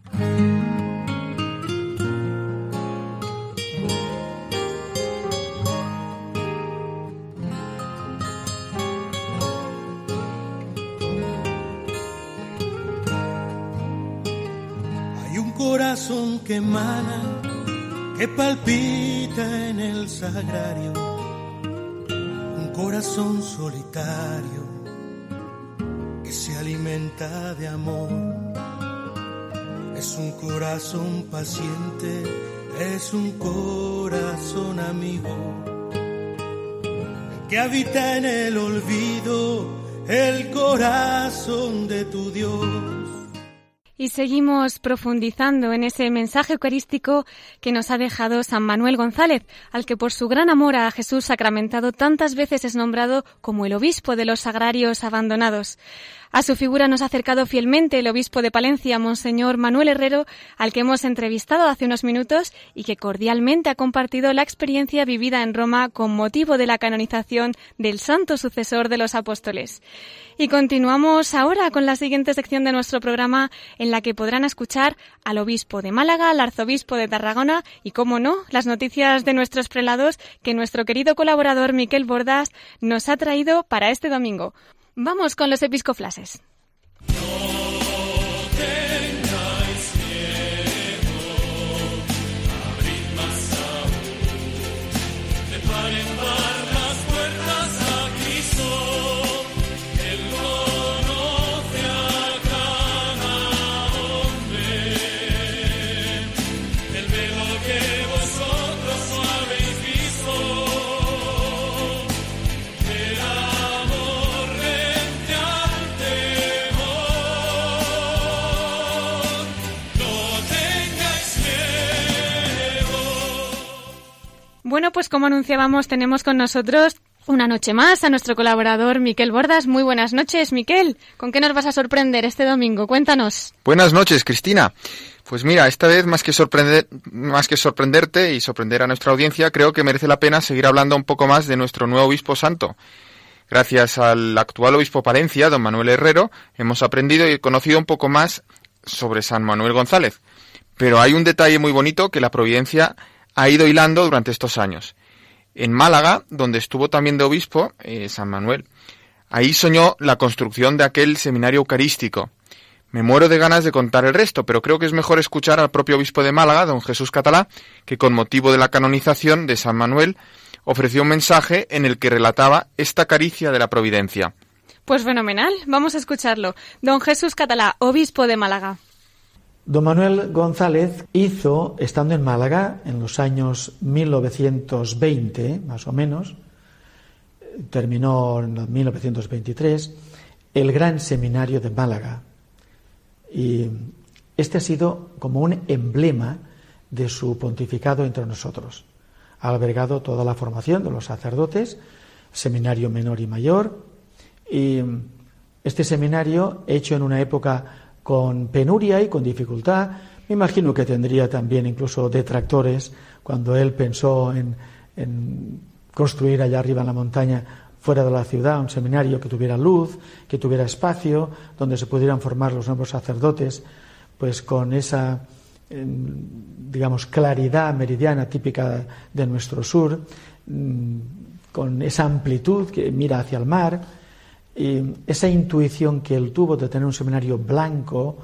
Hay un corazón que emana, que palpita en el sagrario corazón solitario que se alimenta de amor. Es un corazón paciente, es un corazón amigo que habita en el olvido, el corazón de tu Dios y seguimos profundizando en ese mensaje eucarístico que nos ha dejado San Manuel González, al que por su gran amor a Jesús sacramentado tantas veces es nombrado como el obispo de los sagrarios abandonados. A su figura nos ha acercado fielmente el obispo de Palencia, Monseñor Manuel Herrero, al que hemos entrevistado hace unos minutos y que cordialmente ha compartido la experiencia vivida en Roma con motivo de la canonización del santo sucesor de los apóstoles. Y continuamos ahora con la siguiente sección de nuestro programa en la que podrán escuchar al obispo de Málaga, al arzobispo de Tarragona y, como no, las noticias de nuestros prelados que nuestro querido colaborador Miquel Bordas nos ha traído para este domingo. Vamos con los episcoflases. Como anunciábamos, tenemos con nosotros una noche más a nuestro colaborador Miquel Bordas. Muy buenas noches, Miquel. ¿Con qué nos vas a sorprender este domingo? Cuéntanos. Buenas noches, Cristina. Pues mira, esta vez más que sorprender, más que sorprenderte y sorprender a nuestra audiencia, creo que merece la pena seguir hablando un poco más de nuestro nuevo obispo santo. Gracias al actual obispo Palencia, don Manuel Herrero, hemos aprendido y conocido un poco más sobre San Manuel González. Pero hay un detalle muy bonito que la providencia ha ido hilando durante estos años. En Málaga, donde estuvo también de obispo, eh, San Manuel, ahí soñó la construcción de aquel seminario eucarístico. Me muero de ganas de contar el resto, pero creo que es mejor escuchar al propio obispo de Málaga, don Jesús Catalá, que con motivo de la canonización de San Manuel ofreció un mensaje en el que relataba esta caricia de la providencia. Pues fenomenal, vamos a escucharlo. Don Jesús Catalá, obispo de Málaga. Don Manuel González hizo, estando en Málaga, en los años 1920, más o menos, terminó en 1923, el Gran Seminario de Málaga. Y este ha sido como un emblema de su pontificado entre nosotros. Ha albergado toda la formación de los sacerdotes, seminario menor y mayor, y este seminario, hecho en una época con penuria y con dificultad, me imagino que tendría también incluso detractores cuando él pensó en, construir allá arriba en la montaña fuera de la ciudad, un seminario que tuviera luz, que tuviera espacio, donde se pudieran formar los nuevos sacerdotes, pues con esa, digamos, claridad meridiana típica de nuestro sur, mm, con esa amplitud que mira hacia el mar, esa intuición que él tuvo de tener un seminario blanco,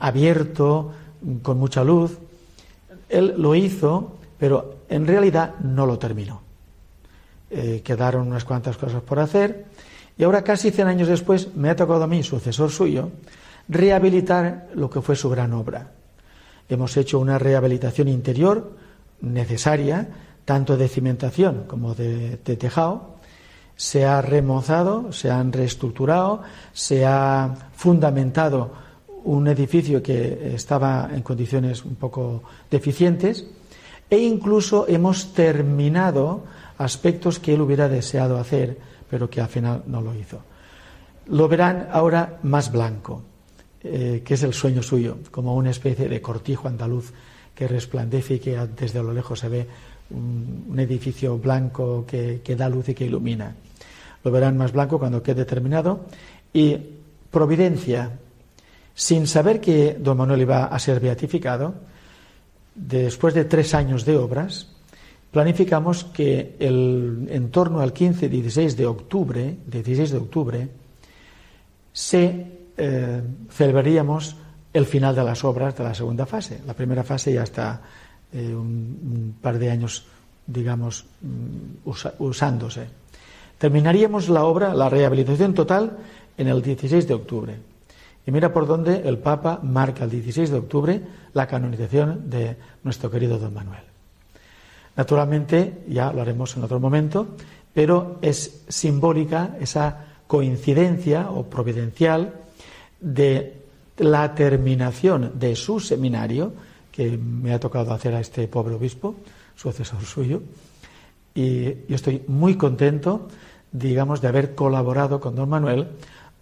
abierto, con mucha luz, él lo hizo, pero en realidad no lo terminó. Eh, quedaron unas cuantas cosas por hacer y ahora casi 100 años después me ha tocado a mí, sucesor suyo, rehabilitar lo que fue su gran obra. Hemos hecho una rehabilitación interior necesaria, tanto de cimentación como de tejado. Se ha remozado, se han reestructurado, se ha fundamentado un edificio que estaba en condiciones un poco deficientes e incluso hemos terminado aspectos que él hubiera deseado hacer, pero que al final no lo hizo. Lo verán ahora más blanco, eh, que es el sueño suyo, como una especie de cortijo andaluz que resplandece y que desde lo lejos se ve un, edificio blanco que, que, da luz y que ilumina. Lo verán más blanco cuando quede terminado. Y Providencia, sin saber que don Manuel iba a ser beatificado, después de tres años de obras, planificamos que el, en torno al 15-16 de octubre, 16 de octubre, se eh, celebraríamos el final de las obras de la segunda fase. La primera fase ya está eh, un, par de años, digamos, mm, usándose. Terminaríamos la obra, la rehabilitación total, en el 16 de octubre. Y mira por dónde el Papa marca el 16 de octubre la canonización de nuestro querido don Manuel. Naturalmente, ya lo haremos en otro momento, pero es simbólica esa coincidencia o providencial de la terminación de su seminario, que me ha tocado hacer a este pobre obispo, sucesor suyo, y yo estoy muy contento, digamos, de haber colaborado con don Manuel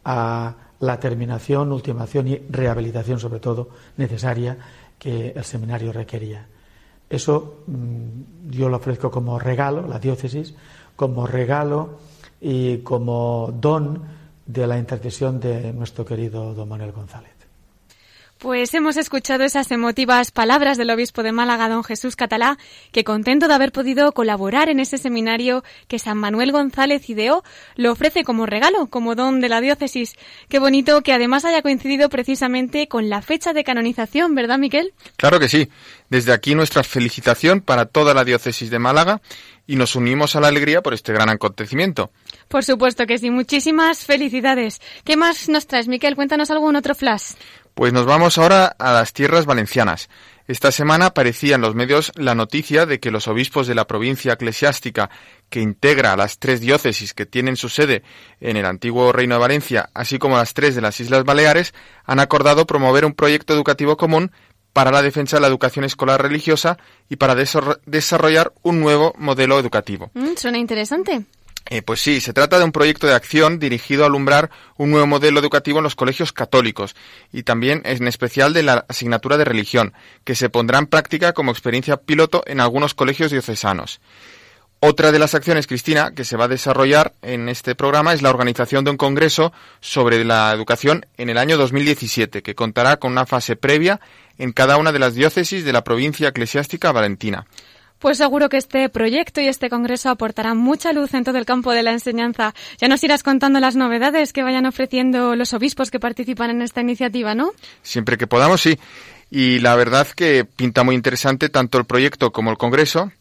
a la terminación, ultimación y rehabilitación, sobre todo, necesaria que el seminario requería. Eso mm, yo lo ofrezco como regalo, la diócesis, como regalo y como don de la intercesión de nuestro querido don Manuel González. Pues hemos escuchado esas emotivas palabras del obispo de Málaga, don Jesús Catalá, que contento de haber podido colaborar en ese seminario que San Manuel González ideó, lo ofrece como regalo, como don de la diócesis. Qué bonito que además haya coincidido precisamente con la fecha de canonización, ¿verdad, Miquel? Claro que sí. Desde aquí nuestra felicitación para toda la diócesis de Málaga y nos unimos a la alegría por este gran acontecimiento. Por supuesto que sí, muchísimas felicidades. ¿Qué más nos traes, Miquel? Cuéntanos algún otro flash. Pues nos vamos ahora a las tierras valencianas. Esta semana aparecía en los medios la noticia de que los obispos de la provincia eclesiástica que integra las tres diócesis que tienen su sede en el antiguo Reino de Valencia, así como las tres de las Islas Baleares, han acordado promover un proyecto educativo común para la defensa de la educación escolar religiosa y para desarrollar un nuevo modelo educativo. Mm, suena interesante. Eh, pues sí, se trata de un proyecto de acción dirigido a alumbrar un nuevo modelo educativo en los colegios católicos y también en especial de la asignatura de religión, que se pondrá en práctica como experiencia piloto en algunos colegios diocesanos. Otra de las acciones, Cristina, que se va a desarrollar en este programa es la organización de un congreso sobre la educación en el año 2017, que contará con una fase previa en cada una de las diócesis de la provincia eclesiástica valentina. Pues seguro que este proyecto y este congreso aportarán mucha luz en todo el campo de la enseñanza. Ya nos irás contando las novedades que vayan ofreciendo los obispos que participan en esta iniciativa, ¿no? Siempre que podamos, sí. Y la verdad que pinta muy interesante tanto el proyecto como el congreso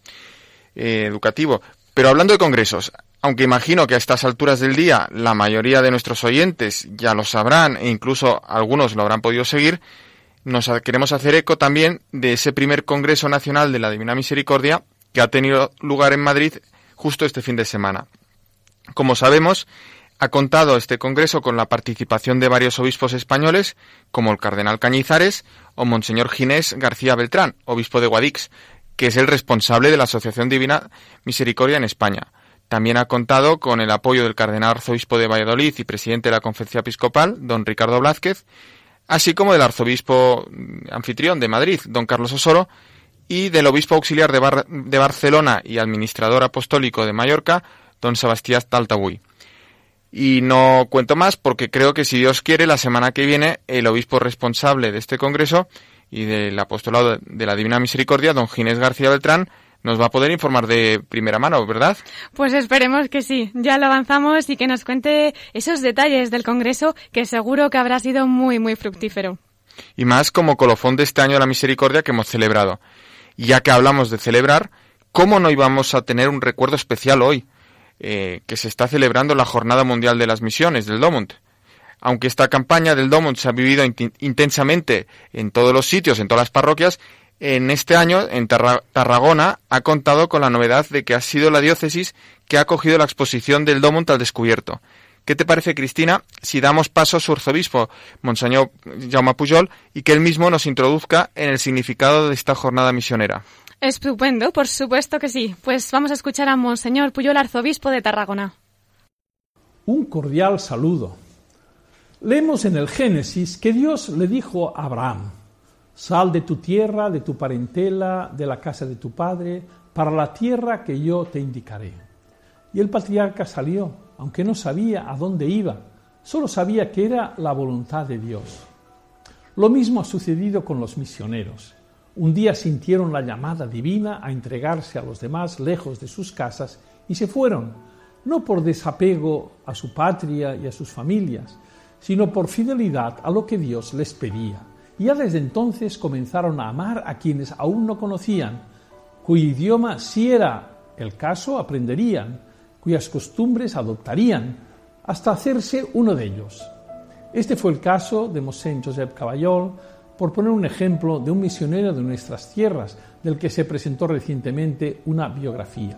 eh, educativo. Pero hablando de congresos, aunque imagino que a estas alturas del día la mayoría de nuestros oyentes ya lo sabrán e incluso algunos lo habrán podido seguir, nos queremos hacer eco también de ese primer Congreso Nacional de la Divina Misericordia que ha tenido lugar en Madrid justo este fin de semana. Como sabemos, ha contado este Congreso con la participación de varios obispos españoles, como el Cardenal Cañizares o Monseñor Ginés García Beltrán, obispo de Guadix, que es el responsable de la Asociación Divina Misericordia en España. También ha contado con el apoyo del Cardenal Arzobispo de Valladolid y presidente de la Conferencia Episcopal, don Ricardo Blázquez, así como del Arzobispo anfitrión de Madrid, don Carlos Osoro, y del Obispo Auxiliar de, de Barcelona y Administrador Apostólico de Mallorca, don Sebastián Taltabuy. Y no cuento más porque creo que si Dios quiere, la semana que viene, el obispo responsable de este congreso y del apostolado de la Divina Misericordia, don Ginés García Beltrán, nos va a poder informar de primera mano, ¿verdad? Pues esperemos que sí. Ya lo avanzamos y que nos cuente esos detalles del Congreso que seguro que habrá sido muy, muy fructífero. Y más como colofón de este año de la misericordia que hemos celebrado. Ya que hablamos de celebrar, ¿cómo no íbamos a tener un recuerdo especial hoy? Eh, que se está celebrando la Jornada Mundial de las Misiones del Domont. Aunque esta campaña del Domont se ha vivido intensamente en todos los sitios, en todas las parroquias, en este año, en Tarragona, ha contado con la novedad de que ha sido la diócesis que ha acogido la exposición del Domont al descubierto. ¿Qué te parece, Cristina, si damos paso a su arzobispo, Monseñor Jaume Pujol, y que él mismo nos introduzca en el significado de esta jornada misionera? Estupendo, por supuesto que sí. Pues vamos a escuchar a Monseñor Puyol, arzobispo de Tarragona. Un cordial saludo. Leemos en el Génesis que Dios le dijo a Abraham, sal de tu tierra, de tu parentela, de la casa de tu padre, para la tierra que yo te indicaré. Y el patriarca salió, aunque no sabía a dónde iba, solo sabía que era la voluntad de Dios. Lo mismo ha sucedido con los misioneros. Un día sintieron la llamada divina a entregarse a los demás lejos de sus casas y se fueron, no por desapego a su patria y a sus familias, sino por fidelidad a lo que Dios les pedía. Ya desde entonces comenzaron a amar a quienes aún no conocían, cuyo idioma si era el caso aprenderían, cuyas costumbres adoptarían, hasta hacerse uno de ellos. Este fue el caso de Mosén Josep Caballol, por poner un ejemplo de un misionero de nuestras tierras, del que se presentó recientemente una biografía.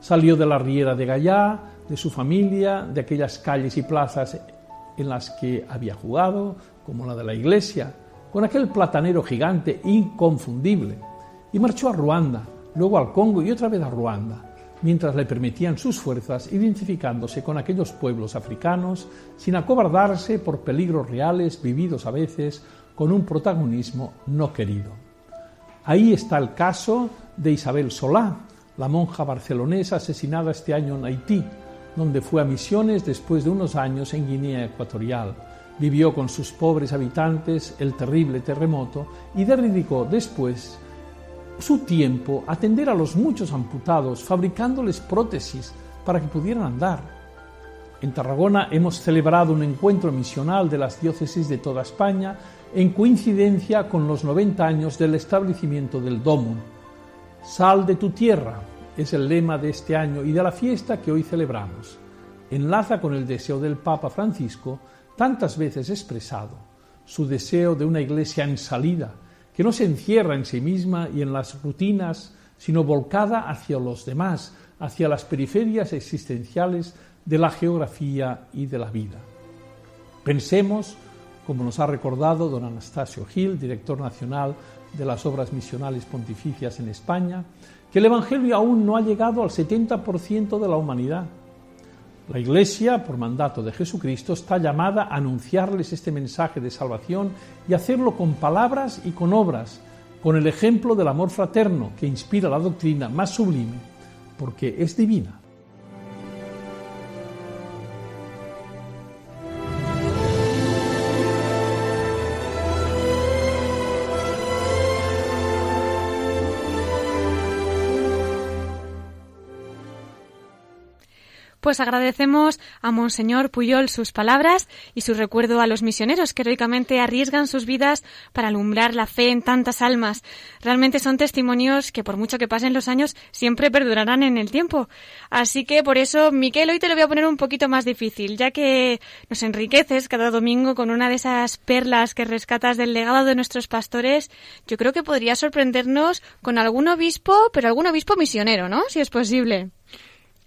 Salió de la Riera de Gallá, de su familia, de aquellas calles y plazas en las que había jugado, como la de la iglesia, con aquel platanero gigante inconfundible, y marchó a Ruanda, luego al Congo y otra vez a Ruanda, mientras le permitían sus fuerzas identificándose con aquellos pueblos africanos sin acobardarse por peligros reales vividos a veces con un protagonismo no querido. Ahí está el caso de Isabel Solá, la monja barcelonesa asesinada este año en Haití, donde fue a misiones después de unos años en Guinea Ecuatorial. Vivió con sus pobres habitantes el terrible terremoto y dedicó después su tiempo a atender a los muchos amputados, fabricándoles prótesis para que pudieran andar. En Tarragona hemos celebrado un encuentro misional de las diócesis de toda España en coincidencia con los 90 años del establecimiento del Domo. Sal de tu tierra es el lema de este año y de la fiesta que hoy celebramos. Enlaza con el deseo del Papa Francisco, tantas veces expresado, su deseo de una iglesia en salida, que no se encierra en sí misma y en las rutinas, sino volcada hacia los demás, hacia las periferias existenciales de la geografía y de la vida. Pensemos como nos ha recordado don Anastasio Gil, director nacional de las obras misionales pontificias en España, que el Evangelio aún no ha llegado al 70% de la humanidad. La Iglesia, por mandato de Jesucristo, está llamada a anunciarles este mensaje de salvación y hacerlo con palabras y con obras, con el ejemplo del amor fraterno que inspira la doctrina más sublime, porque es divina. Pues agradecemos a Monseñor Puyol sus palabras y su recuerdo a los misioneros que heroicamente arriesgan sus vidas para alumbrar la fe en tantas almas. Realmente son testimonios que por mucho que pasen los años siempre perdurarán en el tiempo. Así que por eso, Miquel, hoy te lo voy a poner un poquito más difícil, ya que nos enriqueces cada domingo con una de esas perlas que rescatas del legado de nuestros pastores. Yo creo que podría sorprendernos con algún obispo, pero algún obispo misionero, ¿no? Si es posible.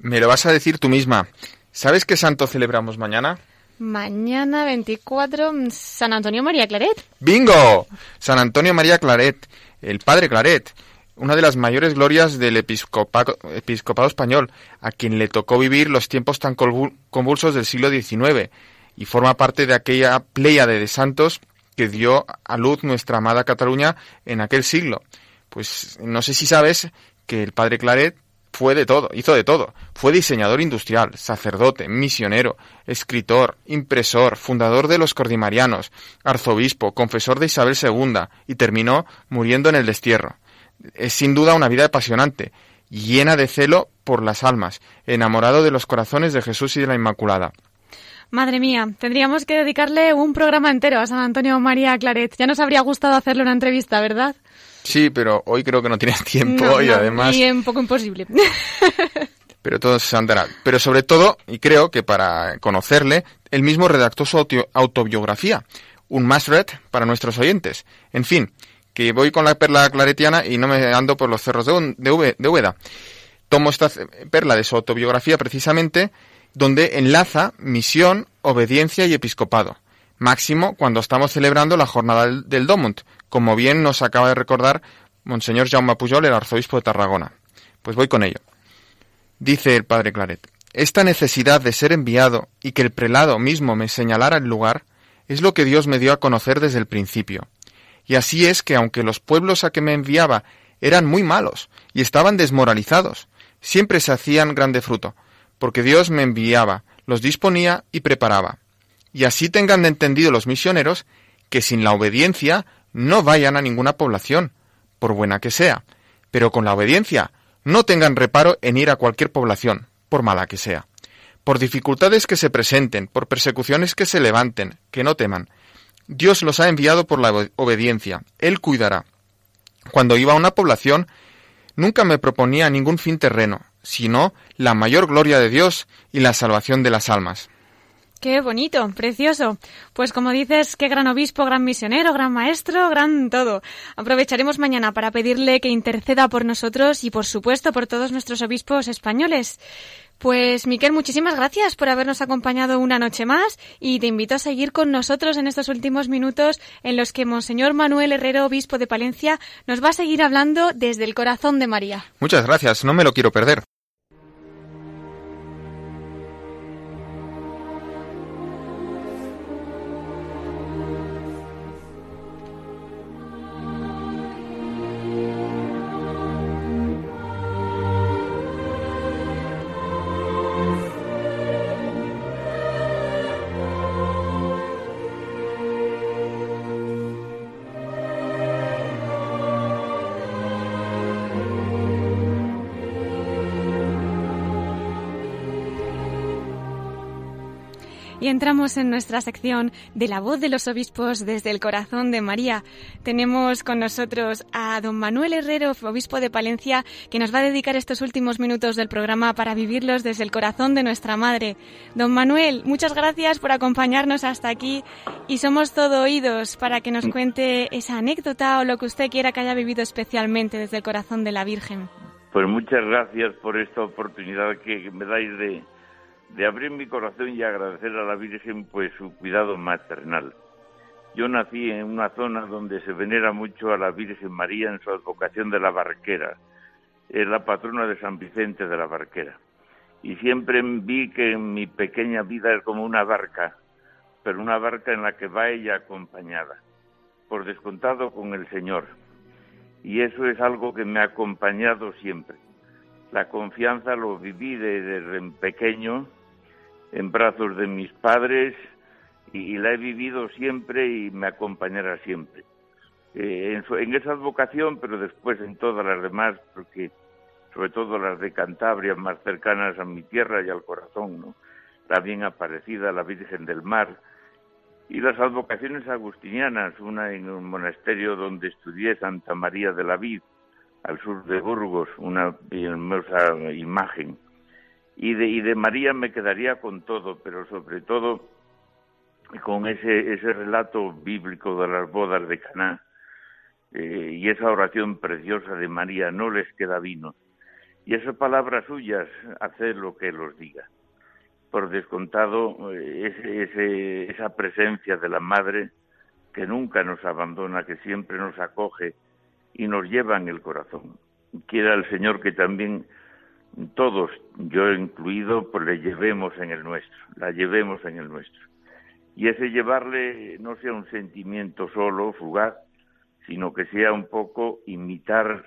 Me lo vas a decir tú misma. ¿Sabes qué santo celebramos mañana? Mañana 24, San Antonio María Claret. ¡Bingo! San Antonio María Claret, el padre Claret, una de las mayores glorias del episcopado, episcopado español, a quien le tocó vivir los tiempos tan convulsos del siglo XIX, y forma parte de aquella pléyade de santos que dio a luz nuestra amada Cataluña en aquel siglo. Pues no sé si sabes que el padre Claret fue de todo, hizo de todo. Fue diseñador industrial, sacerdote, misionero, escritor, impresor, fundador de los cordimarianos, arzobispo, confesor de Isabel II y terminó muriendo en el destierro. Es sin duda una vida apasionante, llena de celo por las almas, enamorado de los corazones de Jesús y de la Inmaculada. Madre mía, tendríamos que dedicarle un programa entero a San Antonio María Claret. Ya nos habría gustado hacerle una entrevista, ¿verdad? Sí, pero hoy creo que no tienes tiempo y además... Y un poco imposible. pero todo se andará. Pero sobre todo, y creo que para conocerle, él mismo redactó su autobiografía, un más red para nuestros oyentes. En fin, que voy con la perla claretiana y no me ando por los cerros de, de, de Úbeda. Tomo esta perla de su autobiografía precisamente donde enlaza misión, obediencia y episcopado. Máximo cuando estamos celebrando la jornada del, Domont, como bien nos acaba de recordar Monseñor Jaume Pujol, el arzobispo de Tarragona. Pues voy con ello. Dice el padre Claret, esta necesidad de ser enviado y que el prelado mismo me señalara el lugar es lo que Dios me dio a conocer desde el principio. Y así es que aunque los pueblos a que me enviaba eran muy malos y estaban desmoralizados, siempre se hacían grande fruto, porque Dios me enviaba, los disponía y preparaba. Y así tengan entendido los misioneros que sin la obediencia no vayan a ninguna población, por buena que sea, pero con la obediencia no tengan reparo en ir a cualquier población, por mala que sea. Por dificultades que se presenten, por persecuciones que se levanten, que no teman. Dios los ha enviado por la obediencia, Él cuidará. Cuando iba a una población, nunca me proponía ningún fin terreno, sino la mayor gloria de Dios y la salvación de las almas. Qué bonito, precioso. Pues como dices, qué gran obispo, gran misionero, gran maestro, gran todo. Aprovecharemos mañana para pedirle que interceda por nosotros y por supuesto por todos nuestros obispos españoles. Pues Miquel, muchísimas gracias por habernos acompañado una noche más y te invito a seguir con nosotros en estos últimos minutos en los que Monseñor Manuel Herrero, obispo de Palencia, nos va a seguir hablando desde el corazón de María. Muchas gracias, no me lo quiero perder. Y entramos en nuestra sección de la voz de los obispos desde el corazón de María. Tenemos con nosotros a don Manuel Herrero, obispo de Palencia, que nos va a dedicar estos últimos minutos del programa para vivirlos desde el corazón de nuestra Madre. Don Manuel, muchas gracias por acompañarnos hasta aquí y somos todo oídos para que nos cuente esa anécdota o lo que usted quiera que haya vivido especialmente desde el corazón de la Virgen. Pues muchas gracias por esta oportunidad que me dais de, de abrir mi corazón y agradecer a la Virgen pues su cuidado maternal. Yo nací en una zona donde se venera mucho a la Virgen María en su advocación de la Barquera. Es la patrona de San Vicente de la Barquera. Y siempre vi que en mi pequeña vida es como una barca, pero una barca en la que va ella acompañada, por descontado con el Señor. Y eso es algo que me ha acompañado siempre. La confianza lo viví desde pequeño, en brazos de mis padres y, la he vivido siempre y me acompañará siempre. Eh, en, esa vocación, pero después en todas las demás, porque sobre todo las de Cantabria, más cercanas a mi tierra y al corazón, la bien aparecida, la Virgen del Mar, y las advocaciones agustinianas, una en un monasterio donde estudié Santa María de la Vid, al sur de Burgos, una hermosa imagen. Y de, y de María me quedaría con todo, pero sobre todo con ese, ese relato bíblico de las bodas de Caná eh, y esa oración preciosa de María, no les queda vino. Y esas palabras suyas, hacer lo que los diga. Por descontado, eh, esa presencia de la Madre que nunca nos abandona, que siempre nos acoge y nos lleva en el corazón. Quiera el Señor que también todos, yo incluido, pues le llevemos en el nuestro, la llevemos en el nuestro. Y ese llevarle no sea un sentimiento solo, fugaz, sino que sea un poco imitar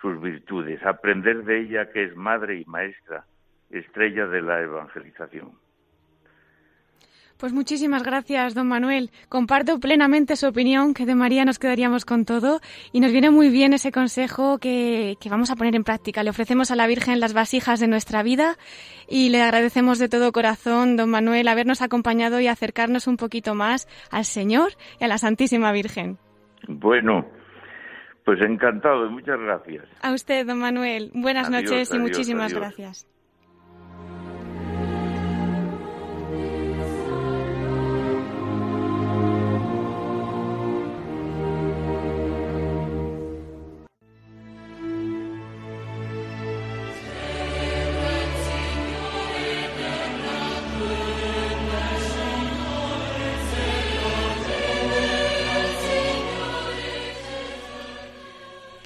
sus virtudes, aprender de ella que es madre y maestra, estrella de la evangelización. Pues muchísimas gracias, don Manuel. Comparto plenamente su opinión, que de María nos quedaríamos con todo y nos viene muy bien ese consejo que, que, vamos a poner en práctica. Le ofrecemos a la Virgen las vasijas de nuestra vida y le agradecemos de todo corazón, don Manuel, habernos acompañado y acercarnos un poquito más al Señor y a la Santísima Virgen. Bueno, pues encantado y muchas gracias. A usted, don Manuel. Buenas Adiós, noches y adiós, muchísimas adiós. gracias.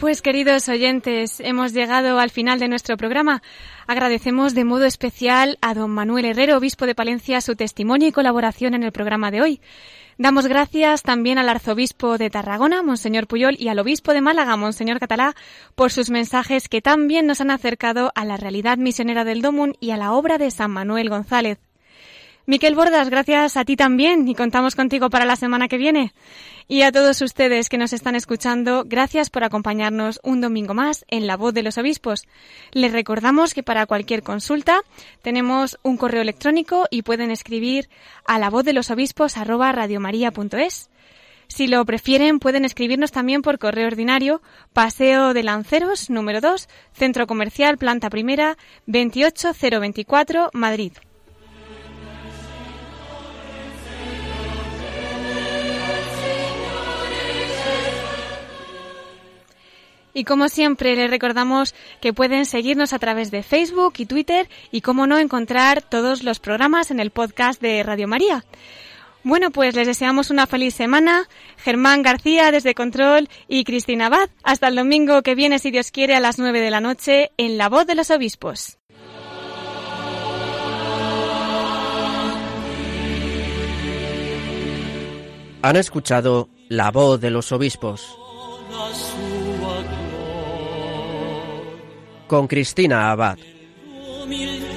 Pues queridos oyentes, hemos llegado al final de nuestro programa. Agradecemos de modo especial a don Manuel Herrero, obispo de Palencia, su testimonio y colaboración en el programa de hoy. Damos gracias también al arzobispo de Tarragona, Monseñor Puyol, y al obispo de Málaga, Monseñor Catalá, por sus mensajes que también nos han acercado a la realidad misionera del Domun y a la obra de San Manuel González. Miquel Bordas, gracias a ti también y contamos contigo para la semana que viene. Y a todos ustedes que nos están escuchando, gracias por acompañarnos un domingo más en La Voz de los Obispos. Les recordamos que para cualquier consulta tenemos un correo electrónico y pueden escribir a la voz de los obispos. Si lo prefieren, pueden escribirnos también por correo ordinario, Paseo de Lanceros, número 2, Centro Comercial, Planta Primera, 28024, Madrid. Y como siempre, les recordamos que pueden seguirnos a través de Facebook y Twitter y, como no, encontrar todos los programas en el podcast de Radio María. Bueno, pues les deseamos una feliz semana. Germán García desde Control y Cristina Abad. Hasta el domingo que viene, si Dios quiere, a las 9 de la noche en La Voz de los Obispos. Han escuchado La Voz de los Obispos con Cristina Abad. umiltà